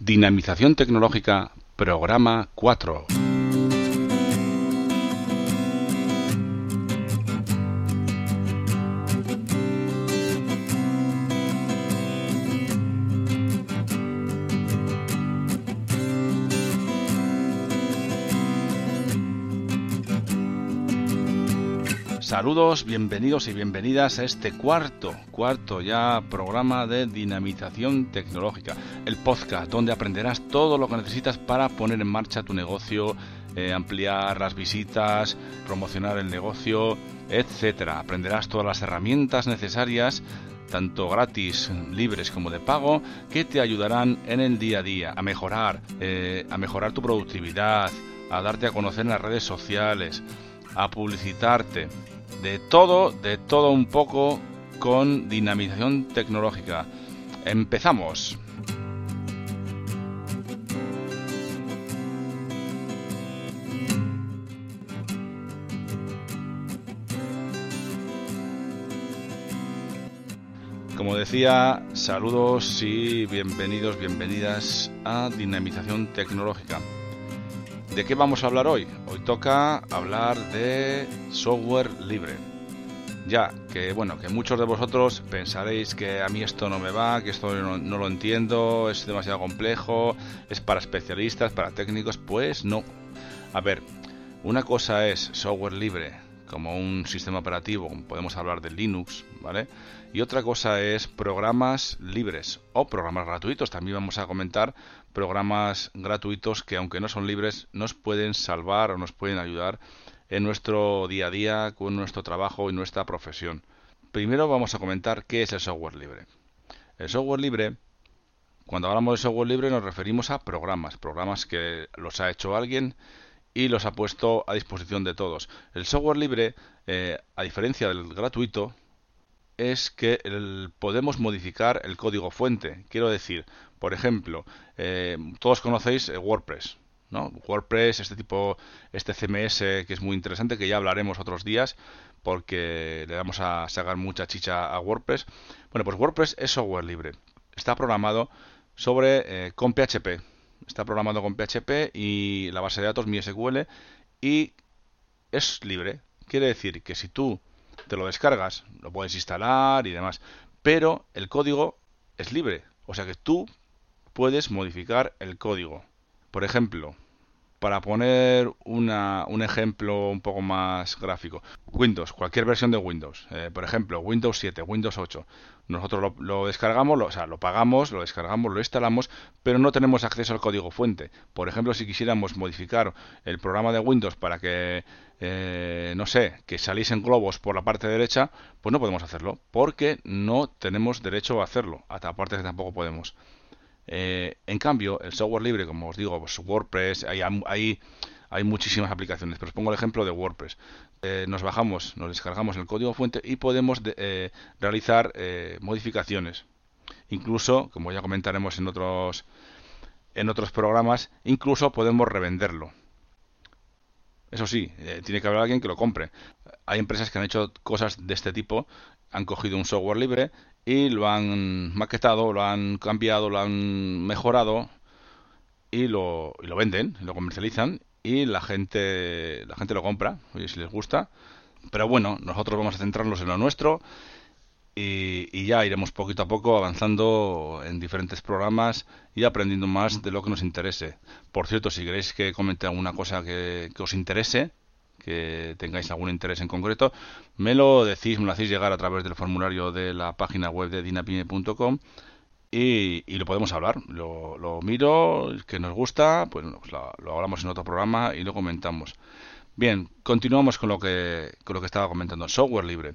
Dinamización Tecnológica, programa 4. Saludos, bienvenidos y bienvenidas a este cuarto, cuarto ya programa de dinamización tecnológica, el podcast donde aprenderás todo lo que necesitas para poner en marcha tu negocio, eh, ampliar las visitas, promocionar el negocio, etcétera. Aprenderás todas las herramientas necesarias tanto gratis, libres como de pago, que te ayudarán en el día a día a mejorar, eh, a mejorar tu productividad, a darte a conocer en las redes sociales, a publicitarte, de todo, de todo un poco con dinamización tecnológica. Empezamos. Como decía, saludos y bienvenidos, bienvenidas a Dinamización Tecnológica. ¿De qué vamos a hablar hoy? Hoy toca hablar de software libre. Ya, que bueno, que muchos de vosotros pensaréis que a mí esto no me va, que esto no, lo entiendo, es demasiado complejo, es para especialistas, para técnicos. Pues no. A ver, una cosa es software libre, como un sistema operativo, podemos hablar de Linux, ¿vale? Y otra cosa es programas libres o programas gratuitos. También vamos a comentar programas gratuitos que aunque no son libres nos pueden salvar o nos pueden ayudar en nuestro día a día con nuestro trabajo y nuestra profesión. Primero vamos a comentar qué es el software libre. El software libre, cuando hablamos de software libre nos referimos a programas, programas que los ha hecho alguien y los ha puesto a disposición de todos. El software libre, eh, a diferencia del gratuito, es que podemos modificar el código fuente. Quiero decir, por ejemplo, eh, todos conocéis eh, WordPress, ¿no? WordPress, este tipo, este CMS que es muy interesante, que ya hablaremos otros días, porque le vamos a sacar mucha chicha a WordPress. Bueno, pues WordPress es software libre. Está programado sobre eh, con PHP. Está programado con PHP y la base de datos MySQL y es libre. Quiere decir que si tú te lo descargas, lo puedes instalar y demás, pero el código es libre, o sea que tú puedes modificar el código. Por ejemplo, para poner una, un ejemplo un poco más gráfico, Windows, cualquier versión de Windows, eh, por ejemplo, Windows 7, Windows 8, nosotros lo, descargamos, lo, o sea, lo pagamos, lo descargamos, lo instalamos, pero no tenemos acceso al código fuente. Por ejemplo, si quisiéramos modificar el programa de Windows para que, eh, no sé, que saliesen globos por la parte derecha, pues no podemos hacerlo, porque no tenemos derecho a hacerlo, aparte que tampoco podemos. Eh, en cambio, el software libre, como os digo, pues WordPress, hay, hay, muchísimas aplicaciones, pero os pongo el ejemplo de WordPress. Eh, nos bajamos, nos descargamos el código fuente y podemos eh, realizar modificaciones. Incluso, como ya comentaremos en otros, en otros programas, incluso podemos revenderlo. Eso sí, tiene que haber alguien que lo compre. Hay empresas que han hecho cosas de este tipo, han cogido un software libre y lo han maquetado, lo han cambiado, lo han mejorado y lo, y lo venden, lo comercializan y la gente la gente lo compra, oye, si les gusta. Pero bueno, nosotros vamos a centrarnos en lo nuestro y, y, ya iremos poquito a poco avanzando en diferentes programas y aprendiendo más de lo que nos interese. Por cierto, si queréis que comente alguna cosa que, que os interese, que tengáis algún interés en concreto, me lo decís, me lo hacéis llegar a través del formulario de la página web de dinapime.com y, lo podemos hablar. Lo, miro, que nos gusta, pues, lo, hablamos en otro programa y lo comentamos. Bien, continuamos con lo que con lo que estaba comentando. Software libre.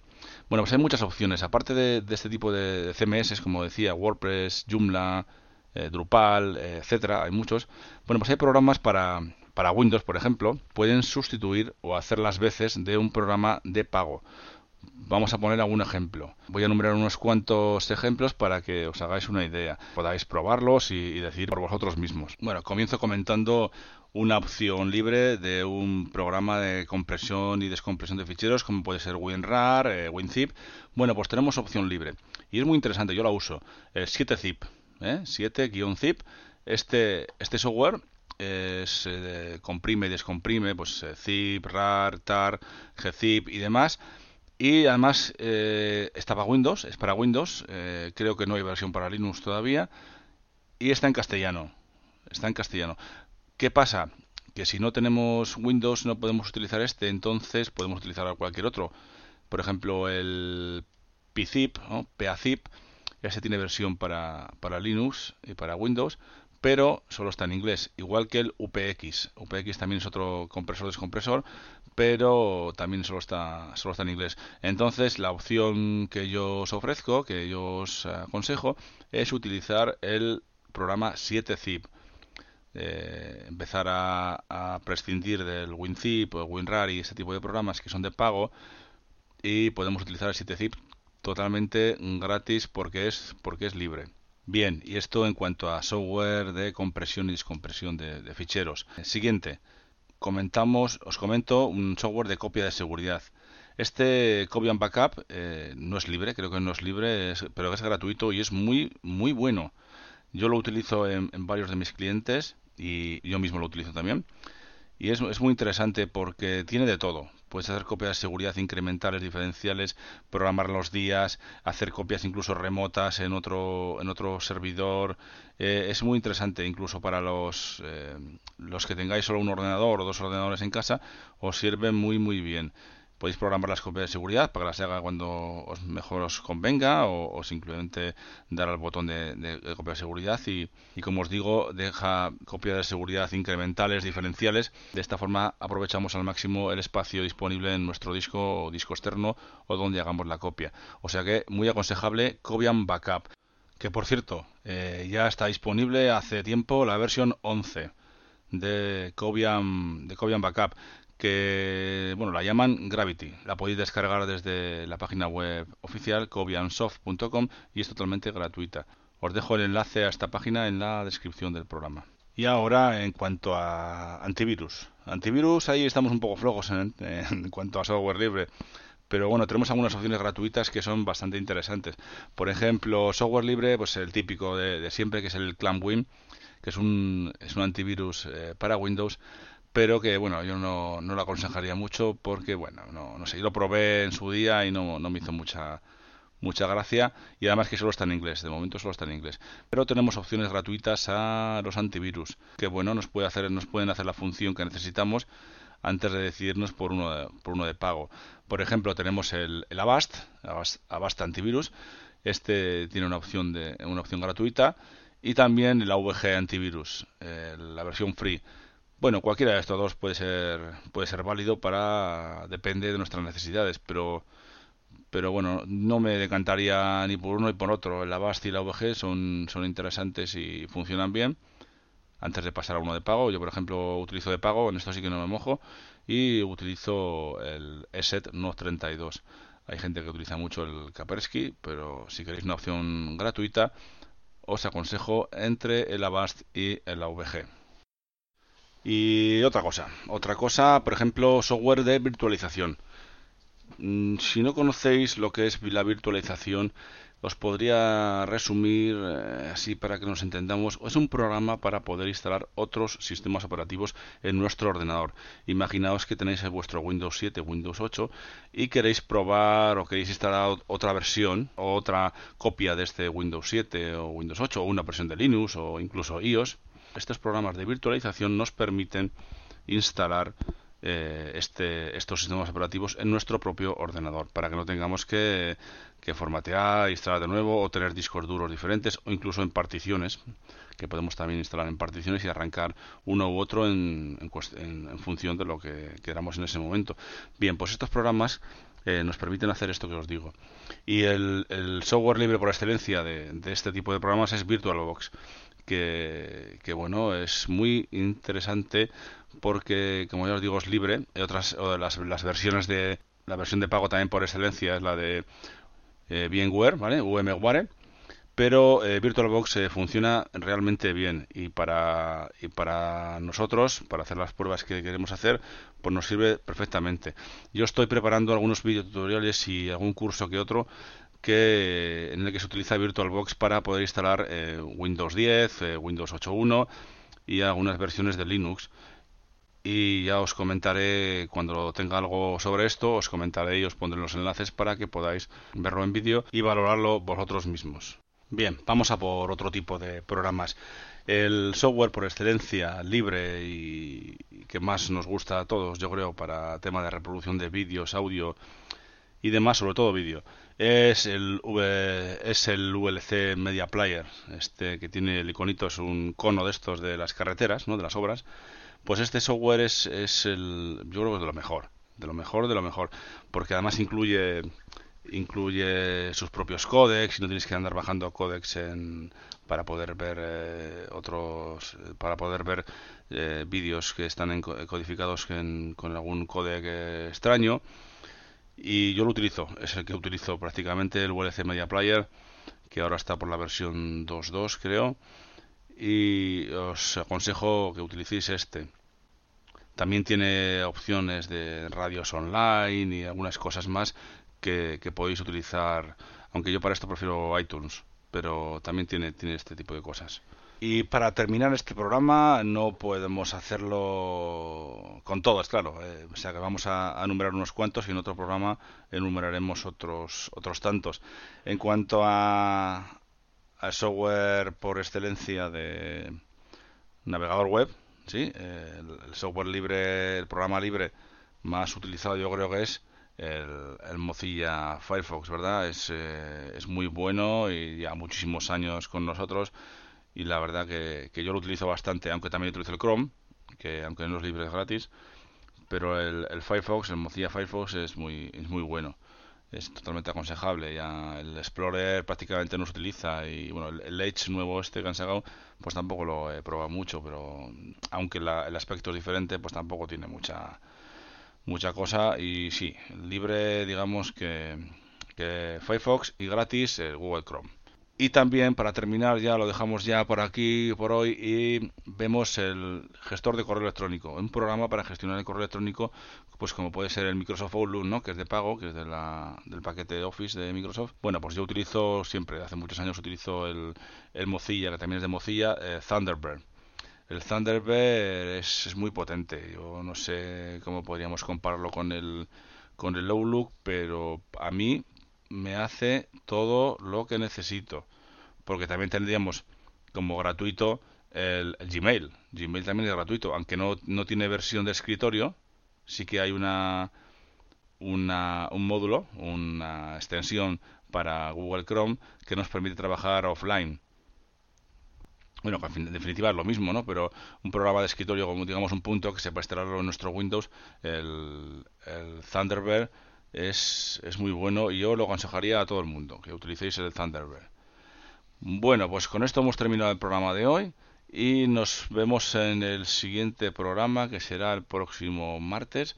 Bueno, pues hay muchas opciones. Aparte de, este tipo de CMS, como decía, WordPress, Joomla, eh, Drupal, eh, etcétera, hay muchos. Bueno, pues hay programas para, para Windows, por ejemplo, pueden sustituir o hacer las veces de un programa de pago. Vamos a poner algún ejemplo. Voy a enumerar unos cuantos ejemplos para que os hagáis una idea. Podáis probarlos y, y por vosotros mismos. Bueno, comienzo comentando una opción libre de un programa de compresión y descompresión de ficheros como puede ser WinRAR, eh, WinZip. Bueno, pues tenemos opción libre y es muy interesante, yo la uso, el 7zip, ¿eh? 7-zip Este, este software es, eh, comprime y descomprime, pues eh, zip, rar, tar, gzip y demás. Y además eh, está para Windows, es para Windows, creo que no hay versión para Linux todavía, y está en castellano. Está en castellano. ¿Qué pasa? Que si no tenemos Windows no podemos utilizar este, entonces podemos utilizar cualquier otro. Por ejemplo, el pzip, ¿no? PAZIP, ya se tiene versión para, para Linux y para Windows, pero solo está en inglés, igual que el UPX. UPX también es otro compresor descompresor, pero también solo está, solo está en inglés. Entonces, la opción que yo os ofrezco, que yo os aconsejo, es utilizar el programa 7zip. Eh, empezar a, prescindir del WinZip o WinRAR y ese tipo de programas que son de pago y podemos utilizar el 7zip totalmente gratis porque es porque es libre. Bien, y esto en cuanto a software de compresión y descompresión de, ficheros. Siguiente, comentamos, os comento un software de copia de seguridad. Este Cobian Backup eh, no es libre, creo que no es libre, pero es gratuito y es muy, muy bueno. Yo lo utilizo en, varios de mis clientes y yo mismo lo utilizo también. Y es, es muy interesante porque tiene de todo. Puedes hacer copias de seguridad incrementales, diferenciales, programar los días, hacer copias incluso remotas en otro, en otro servidor. Eh, es muy interesante incluso para los, eh, los que tengáis solo un ordenador o dos ordenadores en casa, os sirve muy muy bien podéis programar las copias de seguridad para que las haga cuando os mejor os convenga o, simplemente dar al botón de, copia de seguridad y, como os digo deja copias de seguridad incrementales, diferenciales. De esta forma aprovechamos al máximo el espacio disponible en nuestro disco o disco externo o donde hagamos la copia. O sea que muy aconsejable Cobian Backup que por cierto eh, ya está disponible hace tiempo la versión 11 de Cobian, de Cobian Backup que bueno la llaman Gravity. La podéis descargar desde la página web oficial cobiansoft.com y es totalmente gratuita. Os dejo el enlace a esta página en la descripción del programa. Y ahora en cuanto a antivirus. Antivirus ahí estamos un poco flojos en, cuanto a software libre. Pero bueno, tenemos algunas opciones gratuitas que son bastante interesantes. Por ejemplo, software libre, pues el típico de, siempre, que es el ClamWin, que es un, es un antivirus eh, para Windows pero que bueno, yo no, no lo aconsejaría mucho porque bueno, no, no sé, yo lo probé en su día y no, no me hizo mucha mucha gracia y además que solo está en inglés, de momento solo está en inglés. Pero tenemos opciones gratuitas a los antivirus, que bueno, nos puede hacer nos pueden hacer la función que necesitamos antes de decidirnos por uno de, por uno de pago. Por ejemplo, tenemos el, el Avast, Avast, Antivirus. Este tiene una opción de una opción gratuita y también el AVG Antivirus, eh, la versión free bueno, cualquiera de estos dos puede ser puede ser válido para depende de nuestras necesidades, pero pero bueno, no me decantaría ni por uno ni por otro. El Avast y la VG son son interesantes y funcionan bien. Antes de pasar a uno de pago, yo por ejemplo utilizo de pago, en esto sí que no me mojo y utilizo el ESET NOT 32. Hay gente que utiliza mucho el Kaspersky, pero si queréis una opción gratuita, os aconsejo entre el Avast y el AVG. Y otra cosa, otra cosa, por ejemplo, software de virtualización. Mm, si no conocéis lo que es la virtualización, os podría resumir eh, así para que nos entendamos. Es un programa para poder instalar otros sistemas operativos en nuestro ordenador. Imaginaos que tenéis vuestro Windows 7, Windows 8 y queréis probar o queréis instalar otra versión o otra copia de este Windows 7 o Windows 8 o una versión de Linux o incluso iOS estos programas de virtualización nos permiten instalar eh, este, estos sistemas operativos en nuestro propio ordenador para que no tengamos que, formatear, instalar de nuevo o tener discos duros diferentes o incluso en particiones que podemos también instalar en particiones y arrancar uno u otro en, en, función de lo que queramos en ese momento. Bien, pues estos programas eh, nos permiten hacer esto que os digo. Y el, software libre por excelencia de, de, este tipo de programas es VirtualBox que, bueno, es muy interesante porque, como ya os digo, es libre. Hay otras, las, las versiones de, la versión de pago también por excelencia es la de eh, VMware, ¿vale? VMware. Pero eh, VirtualBox eh, funciona realmente bien y para, y para nosotros, para hacer las pruebas que queremos hacer, pues nos sirve perfectamente. Yo estoy preparando algunos videotutoriales y algún curso que otro que en el que se utiliza VirtualBox para poder instalar eh, Windows 10, eh, Windows 8.1 y algunas versiones de Linux. Y ya os comentaré cuando tenga algo sobre esto, os comentaré y os pondré los enlaces para que podáis verlo en vídeo y valorarlo vosotros mismos. Bien, vamos a por otro tipo de programas. El software por excelencia libre y que más nos gusta a todos, yo creo, para tema de reproducción de vídeos, audio y demás, sobre todo vídeo, es el, es el VLC Media Player, este que tiene el iconito, es un cono de estos de las carreteras, ¿no? de las obras. Pues este software es, es el, yo creo que es de lo mejor, de lo mejor, de lo mejor, porque además incluye incluye sus propios códecs y no tienes que andar bajando códecs en, para poder ver eh, otros para poder ver eh, vídeos que están codificados con algún códec extraño y yo lo utilizo, es el que utilizo prácticamente, el VLC Media Player, que ahora está por la versión 2.2 creo, y os aconsejo que utilicéis este. También tiene opciones de radios online y algunas cosas más que, que podéis utilizar, aunque yo para esto prefiero iTunes, pero también tiene, tiene este tipo de cosas. Y para terminar este programa no podemos hacerlo con todos, claro. Eh, o sea que vamos a, enumerar unos cuantos y en otro programa enumeraremos otros otros tantos. En cuanto a, software por excelencia de navegador web, sí, el, software libre, el programa libre más utilizado yo creo que es el, Mozilla Firefox, ¿verdad? Es, eh, es muy bueno y ya muchísimos años con nosotros y la verdad que, yo lo utilizo bastante, aunque también utilizo el Chrome, que aunque no es libre es gratis, pero el, Firefox, el Mozilla Firefox es muy, es muy bueno, es totalmente aconsejable, ya el Explorer prácticamente no se utiliza y bueno, el, Edge nuevo este que han sacado, pues tampoco lo he probado mucho, pero aunque el aspecto es diferente, pues tampoco tiene mucha mucha cosa y sí, libre digamos que, que Firefox y gratis el Google Chrome. Y también, para terminar, ya lo dejamos ya por aquí, por hoy, y vemos el gestor de correo electrónico. Un programa para gestionar el correo electrónico, pues como puede ser el Microsoft Outlook, ¿no? que es de pago, que es de la, del paquete Office de Microsoft. Bueno, pues yo utilizo siempre, hace muchos años utilizo el, el Mozilla, que también es de Mozilla, eh, Thunderbird. El Thunderbird es, es muy potente. Yo no sé cómo podríamos compararlo con el, con el Outlook, pero a mí me hace todo lo que necesito. Porque también tendríamos como gratuito el, Gmail. Gmail también es gratuito, aunque no, no tiene versión de escritorio, sí que hay una, una, un módulo, una extensión para Google Chrome que nos permite trabajar offline. Bueno, en definitiva es lo mismo, ¿no? Pero un programa de escritorio, como digamos un punto que se puede instalarlo en nuestro Windows, el, el Thunderbird, es, es muy bueno y yo lo aconsejaría a todo el mundo que utilicéis el Thunderbird. Bueno, pues con esto hemos terminado el programa de hoy y nos vemos en el siguiente programa que será el próximo martes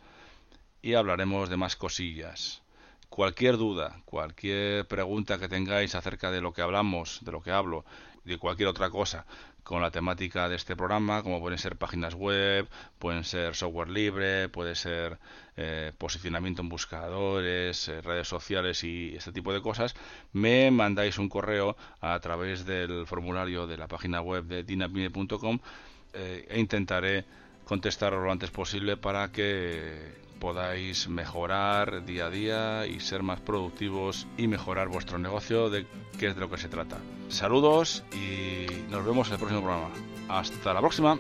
y hablaremos de más cosillas. Cualquier duda, cualquier pregunta que tengáis acerca de lo que hablamos, de lo que hablo, de cualquier otra cosa, con la temática de este programa, como pueden ser páginas web, pueden ser software libre, puede ser eh, posicionamiento en buscadores, eh, redes sociales y este tipo de cosas, me mandáis un correo a través del formulario de la página web de dinapime.com eh, e intentaré contestaros lo antes posible para que podáis mejorar día a día y ser más productivos y mejorar vuestro negocio, de qué es de lo que se trata. Saludos y nos vemos en el próximo programa. Hasta la próxima.